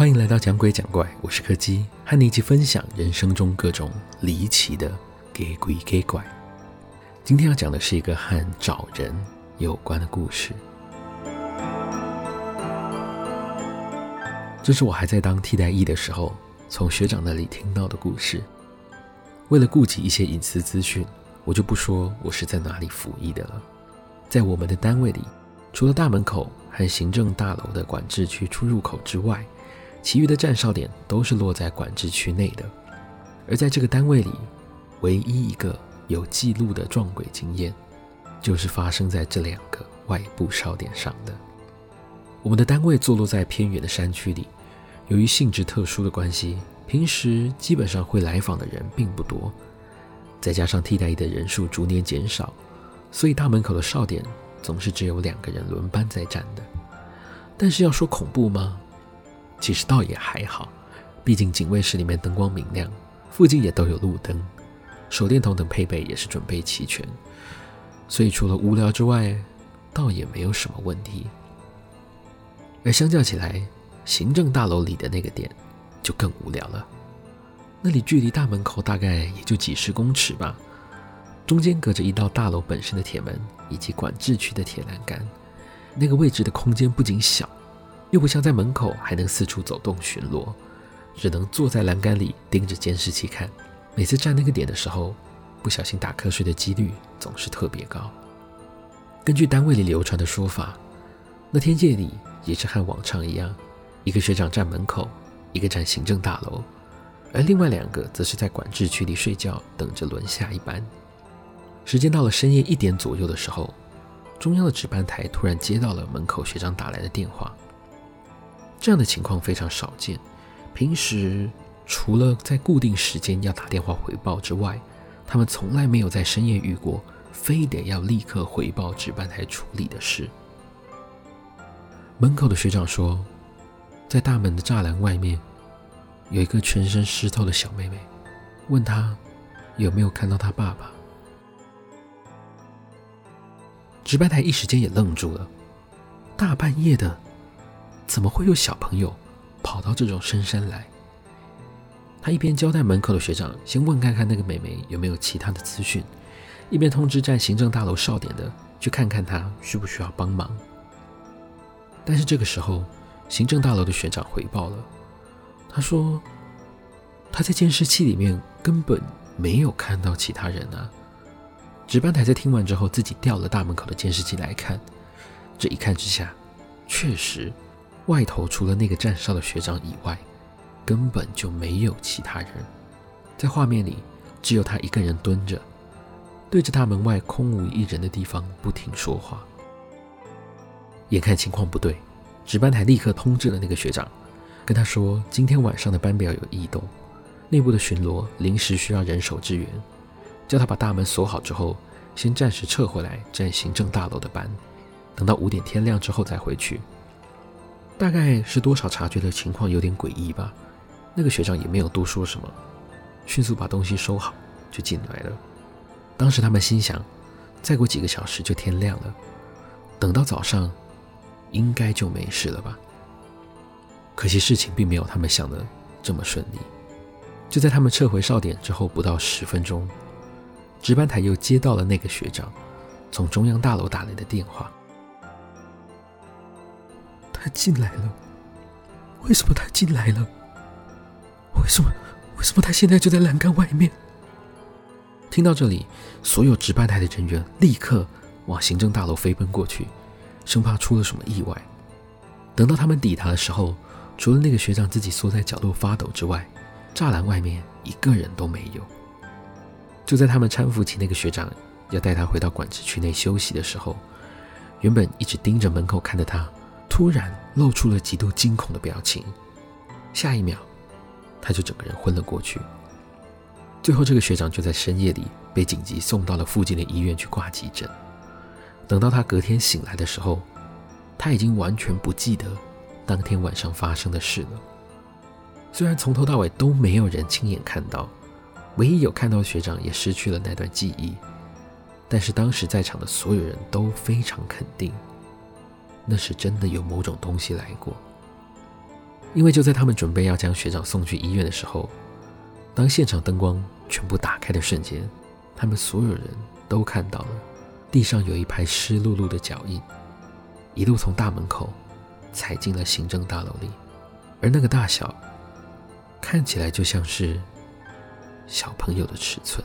欢迎来到讲鬼讲怪，我是柯基，和你一起分享人生中各种离奇的给鬼给怪。今天要讲的是一个和找人有关的故事。这是我还在当替代役的时候，从学长那里听到的故事。为了顾及一些隐私资讯，我就不说我是在哪里服役的了。在我们的单位里，除了大门口和行政大楼的管制区出入口之外，其余的站哨点都是落在管制区内的，而在这个单位里，唯一一个有记录的撞鬼经验，就是发生在这两个外部哨点上的。我们的单位坐落在偏远的山区里，由于性质特殊的关系，平时基本上会来访的人并不多，再加上替代役的人数逐年减少，所以大门口的哨点总是只有两个人轮班在站的。但是要说恐怖吗？其实倒也还好，毕竟警卫室里面灯光明亮，附近也都有路灯，手电筒等配备也是准备齐全，所以除了无聊之外，倒也没有什么问题。而相较起来，行政大楼里的那个点就更无聊了。那里距离大门口大概也就几十公尺吧，中间隔着一道大楼本身的铁门以及管制区的铁栏杆，那个位置的空间不仅小。又不像在门口还能四处走动巡逻，只能坐在栏杆里盯着监视器看。每次站那个点的时候，不小心打瞌睡的几率总是特别高。根据单位里流传的说法，那天夜里也是和往常一样，一个学长站门口，一个站行政大楼，而另外两个则是在管制区里睡觉，等着轮下一班。时间到了深夜一点左右的时候，中央的值班台突然接到了门口学长打来的电话。这样的情况非常少见。平时除了在固定时间要打电话回报之外，他们从来没有在深夜遇过非得要立刻回报值班台处理的事。门口的学长说，在大门的栅栏外面有一个全身湿透的小妹妹，问他有没有看到他爸爸。值班台一时间也愣住了，大半夜的。怎么会有小朋友跑到这种深山来？他一边交代门口的学长先问看看那个妹妹有没有其他的资讯，一边通知站行政大楼哨点的去看看她需不需要帮忙。但是这个时候，行政大楼的学长回报了，他说他在监视器里面根本没有看到其他人啊。值班台在听完之后，自己调了大门口的监视器来看，这一看之下，确实。外头除了那个站哨的学长以外，根本就没有其他人。在画面里，只有他一个人蹲着，对着大门外空无一人的地方不停说话。眼看情况不对，值班台立刻通知了那个学长，跟他说今天晚上的班表有异动，内部的巡逻临时需要人手支援，叫他把大门锁好之后，先暂时撤回来站行政大楼的班，等到五点天亮之后再回去。大概是多少察觉的情况有点诡异吧，那个学长也没有多说什么，迅速把东西收好就进来了。当时他们心想，再过几个小时就天亮了，等到早上应该就没事了吧。可惜事情并没有他们想的这么顺利。就在他们撤回哨点之后不到十分钟，值班台又接到了那个学长从中央大楼打来的电话。他进来了，为什么他进来了？为什么？为什么他现在就在栏杆外面？听到这里，所有值班台的人员立刻往行政大楼飞奔过去，生怕出了什么意外。等到他们抵达的时候，除了那个学长自己缩在角落发抖之外，栅栏外面一个人都没有。就在他们搀扶起那个学长，要带他回到管制区内休息的时候，原本一直盯着门口看的他。突然露出了极度惊恐的表情，下一秒，他就整个人昏了过去。最后，这个学长就在深夜里被紧急送到了附近的医院去挂急诊。等到他隔天醒来的时候，他已经完全不记得当天晚上发生的事了。虽然从头到尾都没有人亲眼看到，唯一有看到的学长也失去了那段记忆，但是当时在场的所有人都非常肯定。那是真的有某种东西来过。因为就在他们准备要将学长送去医院的时候，当现场灯光全部打开的瞬间，他们所有人都看到了地上有一排湿漉漉的脚印，一路从大门口踩进了行政大楼里，而那个大小看起来就像是小朋友的尺寸。